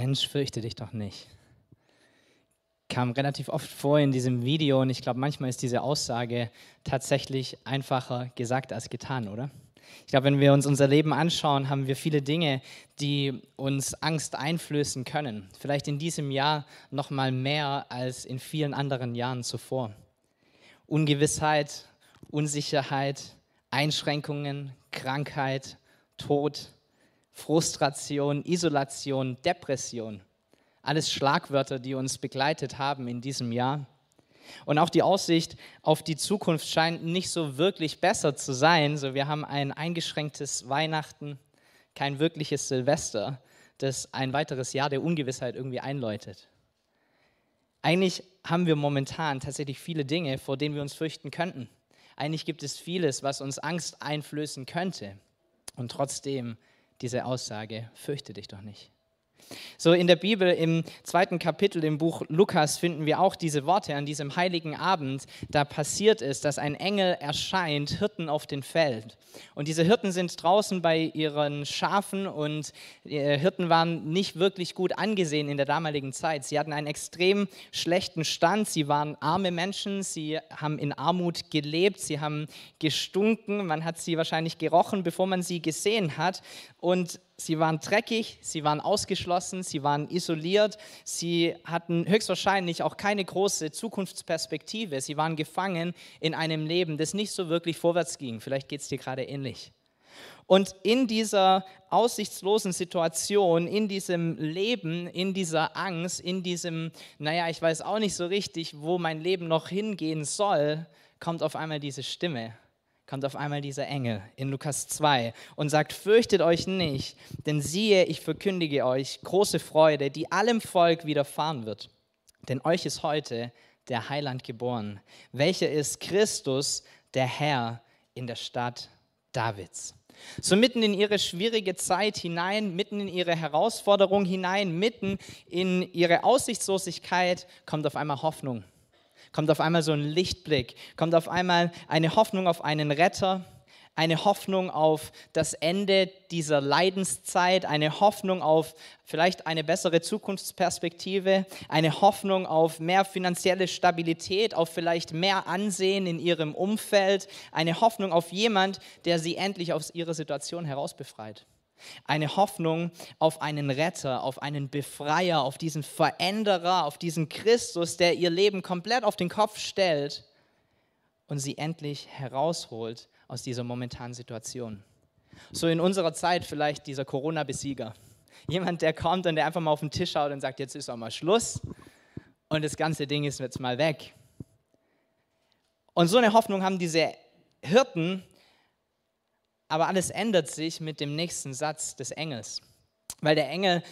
Mensch, fürchte dich doch nicht. Kam relativ oft vor in diesem Video und ich glaube, manchmal ist diese Aussage tatsächlich einfacher gesagt als getan, oder? Ich glaube, wenn wir uns unser Leben anschauen, haben wir viele Dinge, die uns Angst einflößen können. Vielleicht in diesem Jahr noch mal mehr als in vielen anderen Jahren zuvor. Ungewissheit, Unsicherheit, Einschränkungen, Krankheit, Tod, Frustration, Isolation, Depression. Alles Schlagwörter, die uns begleitet haben in diesem Jahr. Und auch die Aussicht auf die Zukunft scheint nicht so wirklich besser zu sein. So, wir haben ein eingeschränktes Weihnachten, kein wirkliches Silvester, das ein weiteres Jahr der Ungewissheit irgendwie einläutet. Eigentlich haben wir momentan tatsächlich viele Dinge, vor denen wir uns fürchten könnten. Eigentlich gibt es vieles, was uns Angst einflößen könnte. Und trotzdem diese Aussage, fürchte dich doch nicht. So in der Bibel im zweiten Kapitel im Buch Lukas finden wir auch diese Worte an diesem heiligen Abend. Da passiert es, dass ein Engel erscheint, Hirten auf dem Feld. Und diese Hirten sind draußen bei ihren Schafen und äh, Hirten waren nicht wirklich gut angesehen in der damaligen Zeit. Sie hatten einen extrem schlechten Stand. Sie waren arme Menschen. Sie haben in Armut gelebt. Sie haben gestunken. Man hat sie wahrscheinlich gerochen, bevor man sie gesehen hat. Und sie waren dreckig, sie waren ausgeschlossen, sie waren isoliert, sie hatten höchstwahrscheinlich auch keine große Zukunftsperspektive. Sie waren gefangen in einem Leben, das nicht so wirklich vorwärts ging. Vielleicht geht es dir gerade ähnlich. Und in dieser aussichtslosen Situation, in diesem Leben, in dieser Angst, in diesem, naja, ich weiß auch nicht so richtig, wo mein Leben noch hingehen soll, kommt auf einmal diese Stimme kommt auf einmal dieser Engel in Lukas 2 und sagt, fürchtet euch nicht, denn siehe, ich verkündige euch große Freude, die allem Volk widerfahren wird. Denn euch ist heute der Heiland geboren, welcher ist Christus, der Herr in der Stadt Davids. So mitten in ihre schwierige Zeit hinein, mitten in ihre Herausforderung hinein, mitten in ihre Aussichtslosigkeit kommt auf einmal Hoffnung kommt auf einmal so ein Lichtblick, kommt auf einmal eine Hoffnung auf einen Retter, eine Hoffnung auf das Ende dieser Leidenszeit, eine Hoffnung auf vielleicht eine bessere Zukunftsperspektive, eine Hoffnung auf mehr finanzielle Stabilität, auf vielleicht mehr Ansehen in ihrem Umfeld, eine Hoffnung auf jemand, der sie endlich aus ihrer Situation herausbefreit. Eine Hoffnung auf einen Retter, auf einen Befreier, auf diesen Veränderer, auf diesen Christus, der ihr Leben komplett auf den Kopf stellt und sie endlich herausholt aus dieser momentanen Situation. So in unserer Zeit vielleicht dieser Corona-Besieger. Jemand, der kommt und der einfach mal auf den Tisch schaut und sagt, jetzt ist auch mal Schluss und das ganze Ding ist jetzt mal weg. Und so eine Hoffnung haben diese Hirten aber alles ändert sich mit dem nächsten Satz des Engels, weil der Engel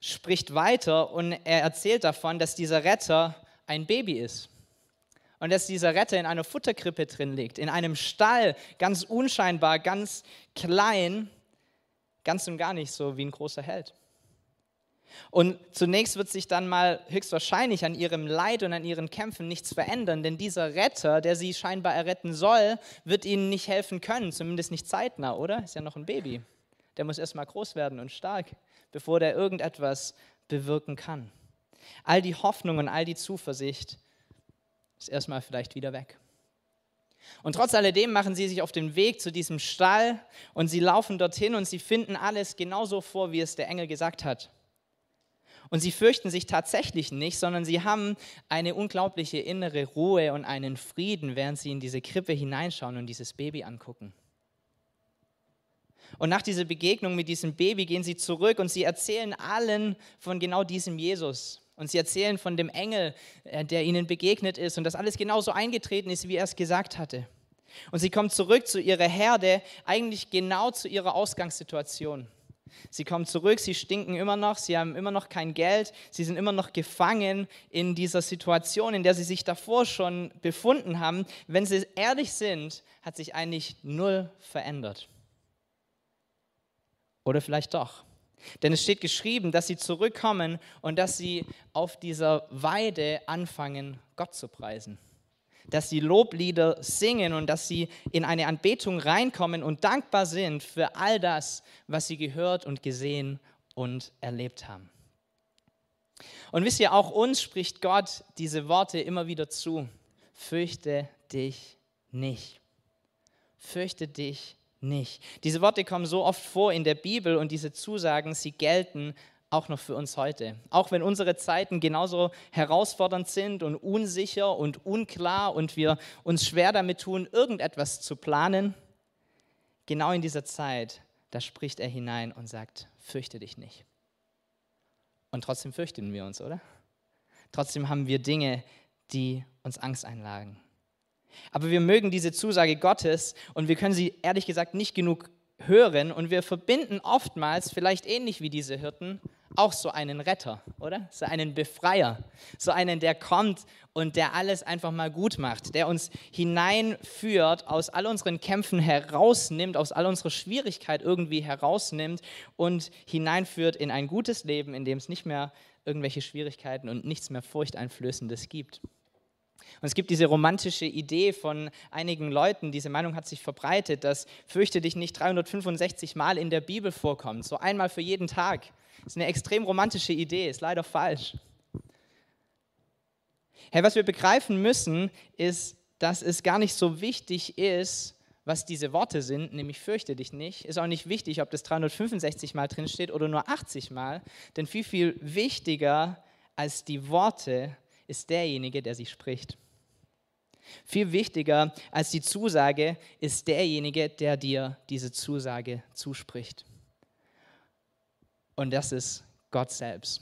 spricht weiter und er erzählt davon, dass dieser Retter ein Baby ist. Und dass dieser Retter in einer Futterkrippe drin liegt, in einem Stall, ganz unscheinbar, ganz klein, ganz und gar nicht so wie ein großer Held. Und zunächst wird sich dann mal höchstwahrscheinlich an ihrem Leid und an ihren Kämpfen nichts verändern, denn dieser Retter, der sie scheinbar erretten soll, wird ihnen nicht helfen können, zumindest nicht zeitnah, oder? Ist ja noch ein Baby. Der muss erstmal groß werden und stark, bevor der irgendetwas bewirken kann. All die Hoffnung und all die Zuversicht ist erstmal vielleicht wieder weg. Und trotz alledem machen sie sich auf den Weg zu diesem Stall und sie laufen dorthin und sie finden alles genauso vor, wie es der Engel gesagt hat. Und sie fürchten sich tatsächlich nicht, sondern sie haben eine unglaubliche innere Ruhe und einen Frieden, während sie in diese Krippe hineinschauen und dieses Baby angucken. Und nach dieser Begegnung mit diesem Baby gehen sie zurück und sie erzählen allen von genau diesem Jesus. Und sie erzählen von dem Engel, äh, der ihnen begegnet ist und dass alles genauso eingetreten ist, wie er es gesagt hatte. Und sie kommen zurück zu ihrer Herde, eigentlich genau zu ihrer Ausgangssituation. Sie kommen zurück, sie stinken immer noch, sie haben immer noch kein Geld, sie sind immer noch gefangen in dieser Situation, in der sie sich davor schon befunden haben. Wenn sie ehrlich sind, hat sich eigentlich null verändert. Oder vielleicht doch. Denn es steht geschrieben, dass sie zurückkommen und dass sie auf dieser Weide anfangen, Gott zu preisen dass sie Loblieder singen und dass sie in eine Anbetung reinkommen und dankbar sind für all das, was sie gehört und gesehen und erlebt haben. Und wisst ihr, auch uns spricht Gott diese Worte immer wieder zu. Fürchte dich nicht. Fürchte dich nicht. Diese Worte kommen so oft vor in der Bibel und diese Zusagen, sie gelten auch noch für uns heute. Auch wenn unsere Zeiten genauso herausfordernd sind und unsicher und unklar und wir uns schwer damit tun, irgendetwas zu planen, genau in dieser Zeit, da spricht er hinein und sagt, fürchte dich nicht. Und trotzdem fürchten wir uns, oder? Trotzdem haben wir Dinge, die uns Angst einlagen. Aber wir mögen diese Zusage Gottes und wir können sie ehrlich gesagt nicht genug hören und wir verbinden oftmals, vielleicht ähnlich wie diese Hirten, auch so einen Retter, oder? So einen Befreier, so einen, der kommt und der alles einfach mal gut macht, der uns hineinführt, aus all unseren Kämpfen herausnimmt, aus all unserer Schwierigkeit irgendwie herausnimmt und hineinführt in ein gutes Leben, in dem es nicht mehr irgendwelche Schwierigkeiten und nichts mehr Furchteinflößendes gibt. Und es gibt diese romantische Idee von einigen Leuten, diese Meinung hat sich verbreitet, dass fürchte dich nicht 365 Mal in der Bibel vorkommt, so einmal für jeden Tag. Das ist eine extrem romantische Idee, ist leider falsch. Hey, was wir begreifen müssen, ist, dass es gar nicht so wichtig ist, was diese Worte sind, nämlich fürchte dich nicht. Ist auch nicht wichtig, ob das 365 Mal drin steht oder nur 80 Mal, denn viel, viel wichtiger als die Worte ist derjenige, der sie spricht. Viel wichtiger als die Zusage ist derjenige, der dir diese Zusage zuspricht. Und das ist Gott selbst,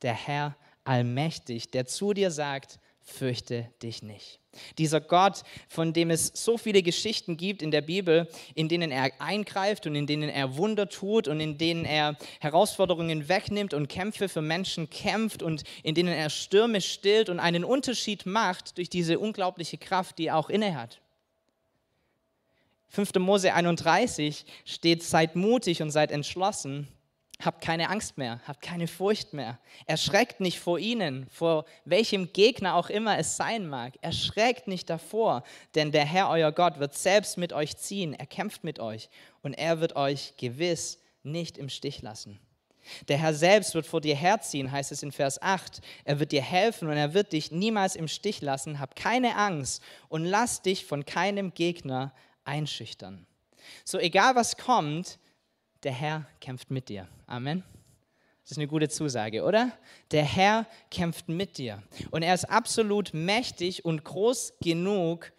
der Herr allmächtig, der zu dir sagt, fürchte dich nicht. Dieser Gott, von dem es so viele Geschichten gibt in der Bibel, in denen er eingreift und in denen er Wunder tut und in denen er Herausforderungen wegnimmt und Kämpfe für Menschen kämpft und in denen er Stürme stillt und einen Unterschied macht durch diese unglaubliche Kraft, die er auch innehat. 5. Mose 31 steht, seid mutig und seid entschlossen, Habt keine Angst mehr, habt keine Furcht mehr. Erschreckt nicht vor ihnen, vor welchem Gegner auch immer es sein mag. Erschreckt nicht davor, denn der Herr, euer Gott, wird selbst mit euch ziehen. Er kämpft mit euch und er wird euch gewiss nicht im Stich lassen. Der Herr selbst wird vor dir herziehen, heißt es in Vers 8. Er wird dir helfen und er wird dich niemals im Stich lassen. Hab keine Angst und lass dich von keinem Gegner einschüchtern. So egal was kommt, der Herr kämpft mit dir. Amen. Das ist eine gute Zusage, oder? Der Herr kämpft mit dir. Und er ist absolut mächtig und groß genug,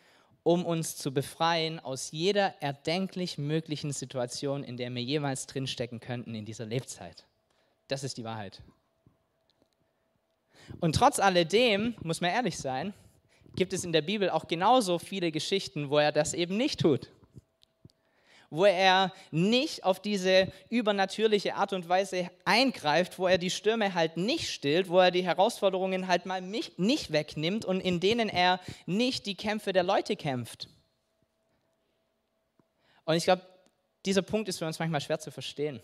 um uns zu befreien aus jeder erdenklich möglichen Situation, in der wir jemals drinstecken könnten in dieser Lebzeit. Das ist die Wahrheit. Und trotz alledem, muss man ehrlich sein, gibt es in der Bibel auch genauso viele Geschichten, wo er das eben nicht tut wo er nicht auf diese übernatürliche Art und Weise eingreift, wo er die Stürme halt nicht stillt, wo er die Herausforderungen halt mal nicht wegnimmt und in denen er nicht die Kämpfe der Leute kämpft. Und ich glaube, dieser Punkt ist für uns manchmal schwer zu verstehen.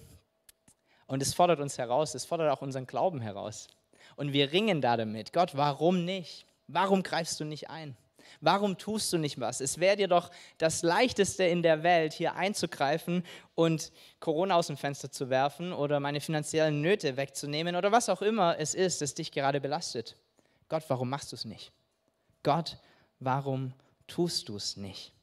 Und es fordert uns heraus, es fordert auch unseren Glauben heraus. Und wir ringen da damit. Gott, warum nicht? Warum greifst du nicht ein? Warum tust du nicht was? Es wäre dir doch das Leichteste in der Welt, hier einzugreifen und Corona aus dem Fenster zu werfen oder meine finanziellen Nöte wegzunehmen oder was auch immer es ist, das dich gerade belastet. Gott, warum machst du es nicht? Gott, warum tust du es nicht?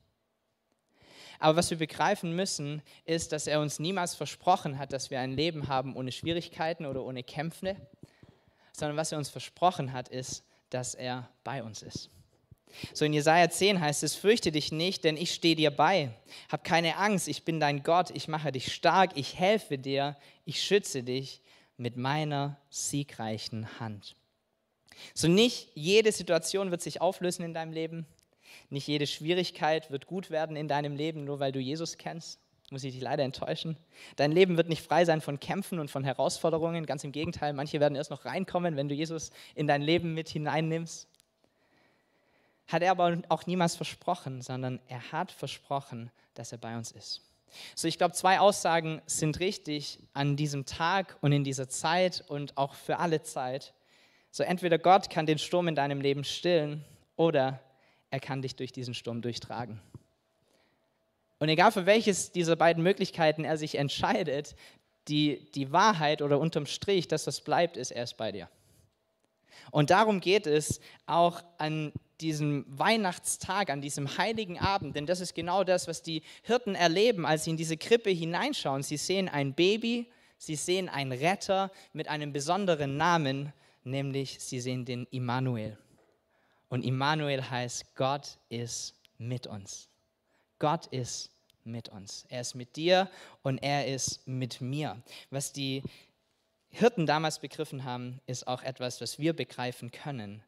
Aber was wir begreifen müssen, ist, dass er uns niemals versprochen hat, dass wir ein Leben haben ohne Schwierigkeiten oder ohne Kämpfe, sondern was er uns versprochen hat, ist, dass er bei uns ist. So in Jesaja 10 heißt es: Fürchte dich nicht, denn ich stehe dir bei. Hab keine Angst, ich bin dein Gott, ich mache dich stark, ich helfe dir, ich schütze dich mit meiner siegreichen Hand. So nicht jede Situation wird sich auflösen in deinem Leben, nicht jede Schwierigkeit wird gut werden in deinem Leben, nur weil du Jesus kennst. Muss ich dich leider enttäuschen. Dein Leben wird nicht frei sein von Kämpfen und von Herausforderungen. Ganz im Gegenteil, manche werden erst noch reinkommen, wenn du Jesus in dein Leben mit hineinnimmst hat er aber auch niemals versprochen, sondern er hat versprochen, dass er bei uns ist. So, ich glaube, zwei Aussagen sind richtig an diesem Tag und in dieser Zeit und auch für alle Zeit. So, entweder Gott kann den Sturm in deinem Leben stillen oder er kann dich durch diesen Sturm durchtragen. Und egal für welches dieser beiden Möglichkeiten er sich entscheidet, die, die Wahrheit oder unterm Strich, dass das bleibt, ist, er ist bei dir. Und darum geht es auch an diesem Weihnachtstag, an diesem heiligen Abend, denn das ist genau das, was die Hirten erleben, als sie in diese Krippe hineinschauen. Sie sehen ein Baby, sie sehen einen Retter mit einem besonderen Namen, nämlich sie sehen den Immanuel. Und Immanuel heißt, Gott ist mit uns. Gott ist mit uns. Er ist mit dir und er ist mit mir. Was die Hirten damals begriffen haben, ist auch etwas, was wir begreifen können.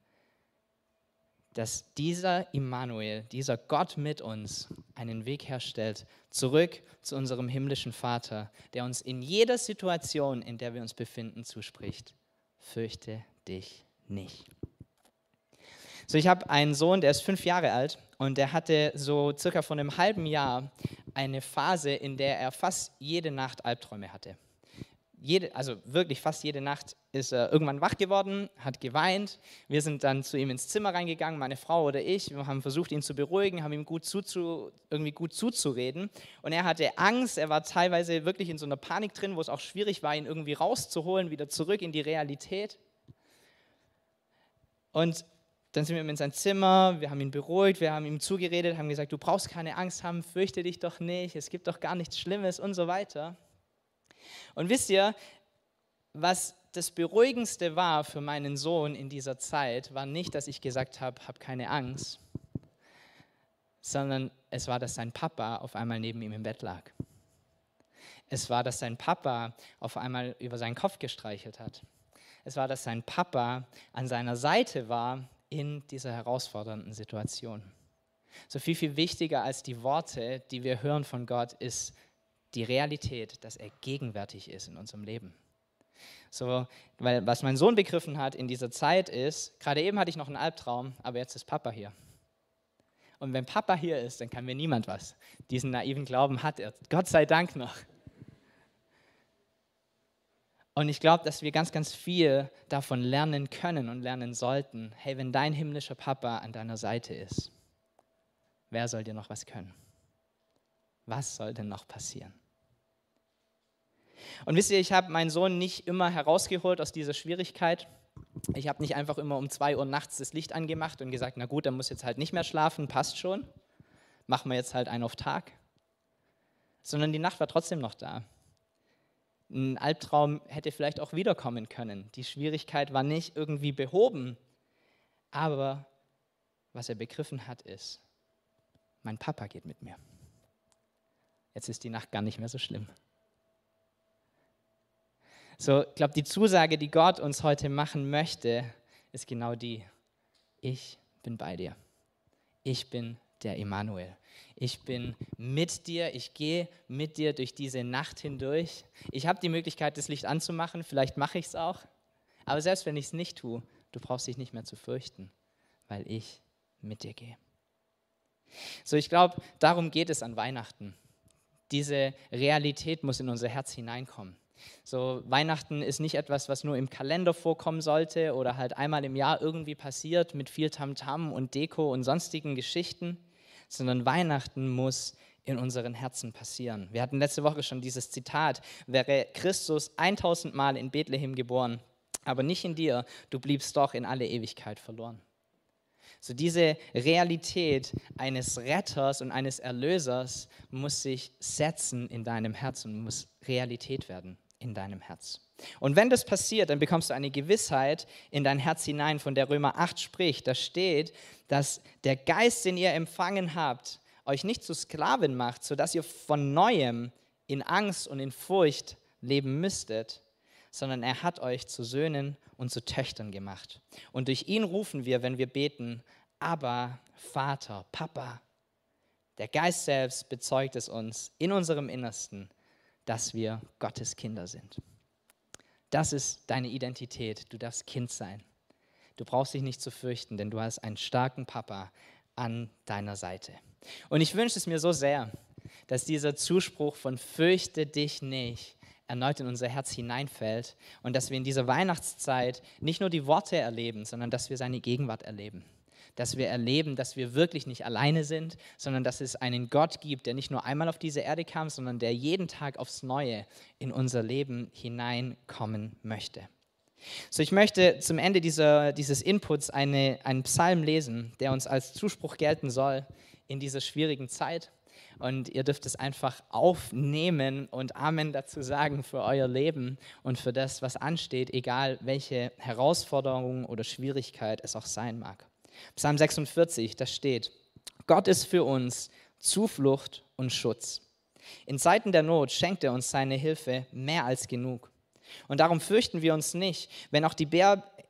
Dass dieser Immanuel, dieser Gott mit uns, einen Weg herstellt, zurück zu unserem himmlischen Vater, der uns in jeder Situation, in der wir uns befinden, zuspricht. Fürchte dich nicht. So, ich habe einen Sohn, der ist fünf Jahre alt und der hatte so circa vor einem halben Jahr eine Phase, in der er fast jede Nacht Albträume hatte. Jede, also wirklich fast jede Nacht ist er irgendwann wach geworden, hat geweint. Wir sind dann zu ihm ins Zimmer reingegangen, meine Frau oder ich. Wir haben versucht, ihn zu beruhigen, haben ihm gut zuzu, irgendwie gut zuzureden. Und er hatte Angst, er war teilweise wirklich in so einer Panik drin, wo es auch schwierig war, ihn irgendwie rauszuholen, wieder zurück in die Realität. Und dann sind wir in sein Zimmer, wir haben ihn beruhigt, wir haben ihm zugeredet, haben gesagt, du brauchst keine Angst haben, fürchte dich doch nicht, es gibt doch gar nichts Schlimmes und so weiter. Und wisst ihr, was das Beruhigendste war für meinen Sohn in dieser Zeit, war nicht, dass ich gesagt habe, hab keine Angst, sondern es war, dass sein Papa auf einmal neben ihm im Bett lag. Es war, dass sein Papa auf einmal über seinen Kopf gestreichelt hat. Es war, dass sein Papa an seiner Seite war in dieser herausfordernden Situation. So viel, viel wichtiger als die Worte, die wir hören von Gott, ist die Realität, dass er gegenwärtig ist in unserem Leben. So, weil was mein Sohn begriffen hat in dieser Zeit ist, gerade eben hatte ich noch einen Albtraum, aber jetzt ist Papa hier. Und wenn Papa hier ist, dann kann mir niemand was. Diesen naiven Glauben hat er, Gott sei Dank noch. Und ich glaube, dass wir ganz, ganz viel davon lernen können und lernen sollten. Hey, wenn dein himmlischer Papa an deiner Seite ist, wer soll dir noch was können? Was soll denn noch passieren? Und wisst ihr, ich habe meinen Sohn nicht immer herausgeholt aus dieser Schwierigkeit. Ich habe nicht einfach immer um zwei Uhr nachts das Licht angemacht und gesagt, na gut, dann muss jetzt halt nicht mehr schlafen, passt schon. Machen wir jetzt halt einen auf Tag. Sondern die Nacht war trotzdem noch da. Ein Albtraum hätte vielleicht auch wiederkommen können. Die Schwierigkeit war nicht irgendwie behoben. Aber was er begriffen hat, ist, mein Papa geht mit mir. Jetzt ist die Nacht gar nicht mehr so schlimm. So, ich glaube, die Zusage, die Gott uns heute machen möchte, ist genau die. Ich bin bei dir. Ich bin der Immanuel. Ich bin mit dir, ich gehe mit dir durch diese Nacht hindurch. Ich habe die Möglichkeit, das Licht anzumachen, vielleicht mache ich es auch. Aber selbst wenn ich es nicht tue, du brauchst dich nicht mehr zu fürchten, weil ich mit dir gehe. So, ich glaube, darum geht es an Weihnachten. Diese Realität muss in unser Herz hineinkommen. So, Weihnachten ist nicht etwas, was nur im Kalender vorkommen sollte oder halt einmal im Jahr irgendwie passiert mit viel Tamtam -Tam und Deko und sonstigen Geschichten, sondern Weihnachten muss in unseren Herzen passieren. Wir hatten letzte Woche schon dieses Zitat, wäre Christus 1000 Mal in Bethlehem geboren, aber nicht in dir, du bliebst doch in alle Ewigkeit verloren. So diese Realität eines Retters und eines Erlösers muss sich setzen in deinem Herzen muss Realität werden in deinem Herz. Und wenn das passiert, dann bekommst du eine Gewissheit in dein Herz hinein, von der Römer 8 spricht. Da steht, dass der Geist, den ihr empfangen habt, euch nicht zu Sklaven macht, sodass ihr von neuem in Angst und in Furcht leben müsstet, sondern er hat euch zu Söhnen und zu Töchtern gemacht. Und durch ihn rufen wir, wenn wir beten, aber Vater, Papa. Der Geist selbst bezeugt es uns in unserem Innersten, dass wir Gottes Kinder sind. Das ist deine Identität. Du darfst Kind sein. Du brauchst dich nicht zu fürchten, denn du hast einen starken Papa an deiner Seite. Und ich wünsche es mir so sehr, dass dieser Zuspruch von fürchte dich nicht erneut in unser Herz hineinfällt und dass wir in dieser Weihnachtszeit nicht nur die Worte erleben, sondern dass wir seine Gegenwart erleben dass wir erleben, dass wir wirklich nicht alleine sind, sondern dass es einen Gott gibt, der nicht nur einmal auf diese Erde kam, sondern der jeden Tag aufs Neue in unser Leben hineinkommen möchte. So, ich möchte zum Ende dieser, dieses Inputs eine, einen Psalm lesen, der uns als Zuspruch gelten soll in dieser schwierigen Zeit. Und ihr dürft es einfach aufnehmen und Amen dazu sagen für euer Leben und für das, was ansteht, egal welche Herausforderung oder Schwierigkeit es auch sein mag. Psalm 46, da steht, Gott ist für uns Zuflucht und Schutz. In Zeiten der Not schenkt er uns seine Hilfe mehr als genug. Und darum fürchten wir uns nicht, wenn auch die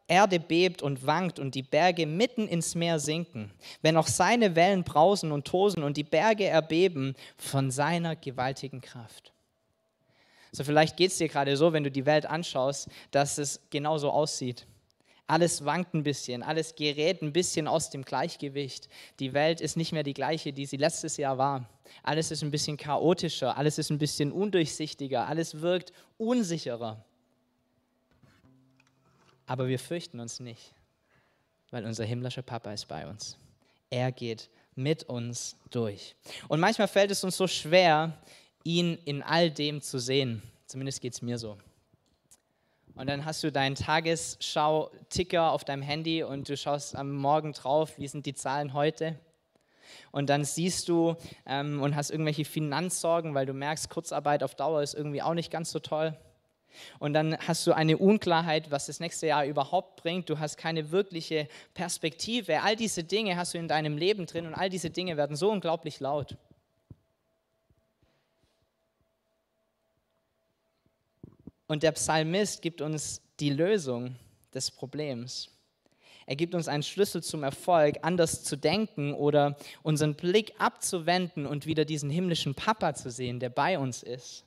Erde bebt und wankt und die Berge mitten ins Meer sinken, wenn auch seine Wellen brausen und tosen und die Berge erbeben von seiner gewaltigen Kraft. So vielleicht geht es dir gerade so, wenn du die Welt anschaust, dass es genauso aussieht. Alles wankt ein bisschen, alles gerät ein bisschen aus dem Gleichgewicht. Die Welt ist nicht mehr die gleiche, die sie letztes Jahr war. Alles ist ein bisschen chaotischer, alles ist ein bisschen undurchsichtiger, alles wirkt unsicherer. Aber wir fürchten uns nicht, weil unser himmlischer Papa ist bei uns. Er geht mit uns durch. Und manchmal fällt es uns so schwer, ihn in all dem zu sehen. Zumindest geht es mir so. Und dann hast du deinen Tagesschau-Ticker auf deinem Handy und du schaust am Morgen drauf, wie sind die Zahlen heute. Und dann siehst du ähm, und hast irgendwelche Finanzsorgen, weil du merkst, Kurzarbeit auf Dauer ist irgendwie auch nicht ganz so toll. Und dann hast du eine Unklarheit, was das nächste Jahr überhaupt bringt. Du hast keine wirkliche Perspektive. All diese Dinge hast du in deinem Leben drin und all diese Dinge werden so unglaublich laut. Und der Psalmist gibt uns die Lösung des Problems. Er gibt uns einen Schlüssel zum Erfolg, anders zu denken oder unseren Blick abzuwenden und wieder diesen himmlischen Papa zu sehen, der bei uns ist.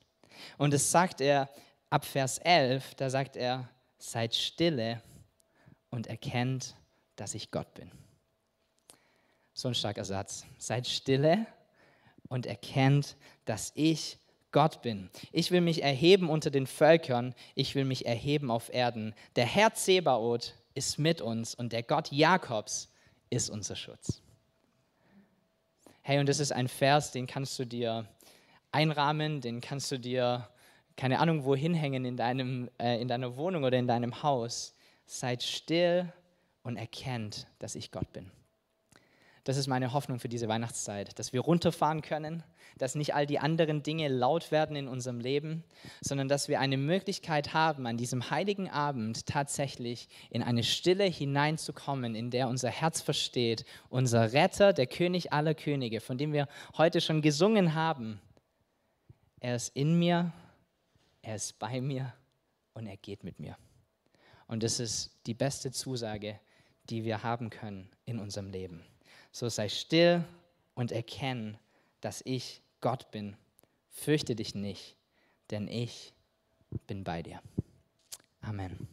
Und es sagt er ab Vers 11, da sagt er, seid stille und erkennt, dass ich Gott bin. So ein starker Satz. Seid stille und erkennt, dass ich Gott bin. Ich will mich erheben unter den Völkern, ich will mich erheben auf Erden. Der Herr Zebaoth ist mit uns und der Gott Jakobs ist unser Schutz. Hey, und das ist ein Vers, den kannst du dir einrahmen, den kannst du dir, keine Ahnung, wohin hängen in, deinem, äh, in deiner Wohnung oder in deinem Haus. Seid still und erkennt, dass ich Gott bin. Das ist meine Hoffnung für diese Weihnachtszeit, dass wir runterfahren können, dass nicht all die anderen Dinge laut werden in unserem Leben, sondern dass wir eine Möglichkeit haben, an diesem heiligen Abend tatsächlich in eine Stille hineinzukommen, in der unser Herz versteht, unser Retter, der König aller Könige, von dem wir heute schon gesungen haben, er ist in mir, er ist bei mir und er geht mit mir. Und das ist die beste Zusage, die wir haben können in unserem Leben. So sei still und erkenn, dass ich Gott bin. Fürchte dich nicht, denn ich bin bei dir. Amen.